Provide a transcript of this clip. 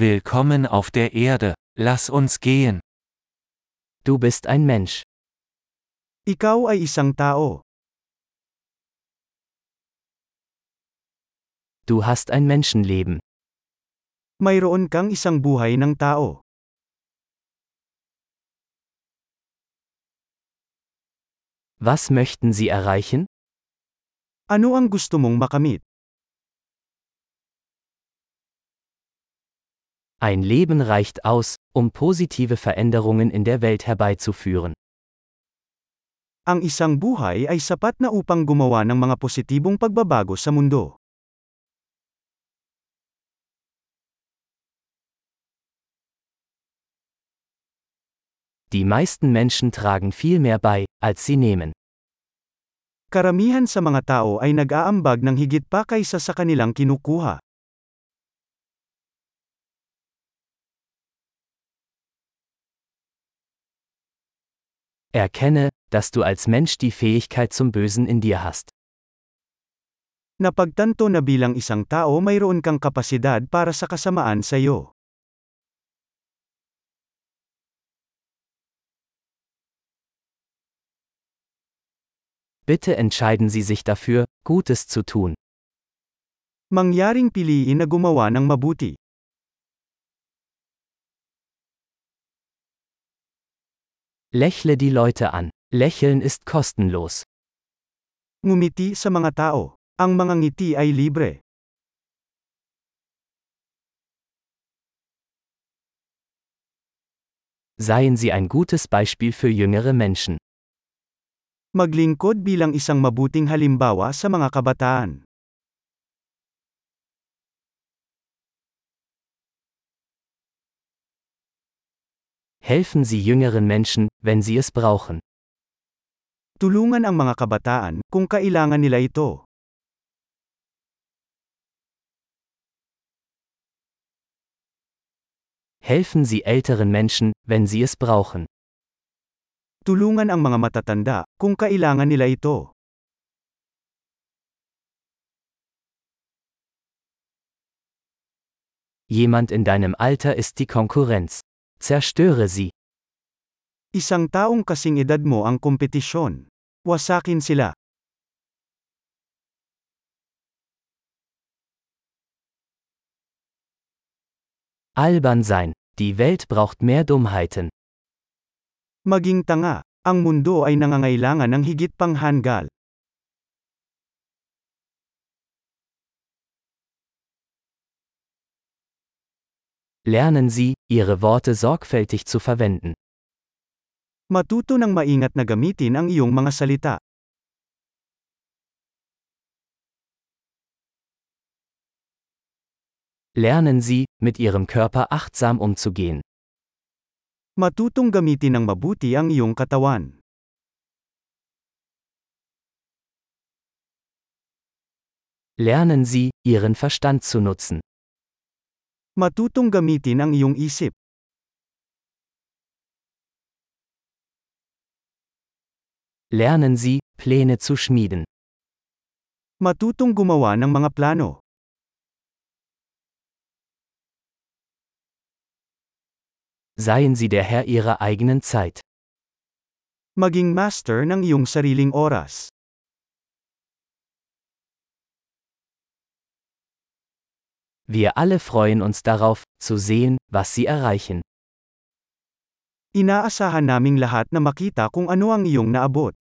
Willkommen auf der Erde, lass uns gehen. Du bist ein Mensch. Ikaw ay isang tao. Du hast ein Menschenleben. Mayroon kang isang buhay ng tao. Was möchten Sie erreichen? Ano ang gusto mong makamit? Ein Leben reicht aus, um positive Veränderungen in der Welt herbeizuführen. Ang isang buhay ay sapat na upang gumawa ng mga positibong pagbabago sa mundo. Die meisten Menschen tragen viel mehr bei, als sie nehmen. Karamihan sa mga tao ay nag-aambag ng higit pa kaysa sa kanilang kinukuha. Erkenne, dass du als Mensch die Fähigkeit zum Bösen in dir hast. Napagtanto na bilang isang tao mayroon kang kapasidad para sa kasamaan sa iyo. Bitte entscheiden Sie sich dafür, Gutes zu tun. Mangyaring piliin na gumawa ng mabuti. Lächle die Leute an. Lächeln ist kostenlos. Ngumiti sa mga tao. Ang mga ngiti ay libre. Seien Sie ein gutes Beispiel für jüngere Menschen. Maglingkod bilang isang mabuting halimbawa sa mga kabataan. Helfen Sie jüngeren Menschen, wenn sie es brauchen. Tulungan ang mga kabataan kung kailangan nila ito. Helfen Sie älteren Menschen, wenn sie es brauchen. Tulungan ang mga matatanda kung kailangan nila ito. Jemand in deinem Alter ist die Konkurrenz. Zerstöre sie. Isang taong kasing edad mo ang kompetisyon. Wasakin sila. Albern sein. Die Welt braucht mehr Dummheiten. Maging tanga. Ang mundo ay nangangailangan ng higit pang hanggal. Lernen Sie, Ihre Worte sorgfältig zu verwenden. Matuto ng maingat na gamitin ang iyong mga salita. Lernen Sie, mit Ihrem Körper achtsam umzugehen. Matutong gamitin ng mabuti ang iyong katawan. Lernen Sie, Ihren Verstand zu nutzen. Matutong gamitin ang iyong isip. Lernen Sie, Pläne zu schmieden. Matutong gumawa ng mga plano. Seien Sie der Herr Ihrer eigenen Zeit. Maging master ng iyong sariling oras. Wir alle freuen uns darauf, zu sehen, was Sie erreichen. Inaasahan naming lahat na makita kung ano ang iyong naabot.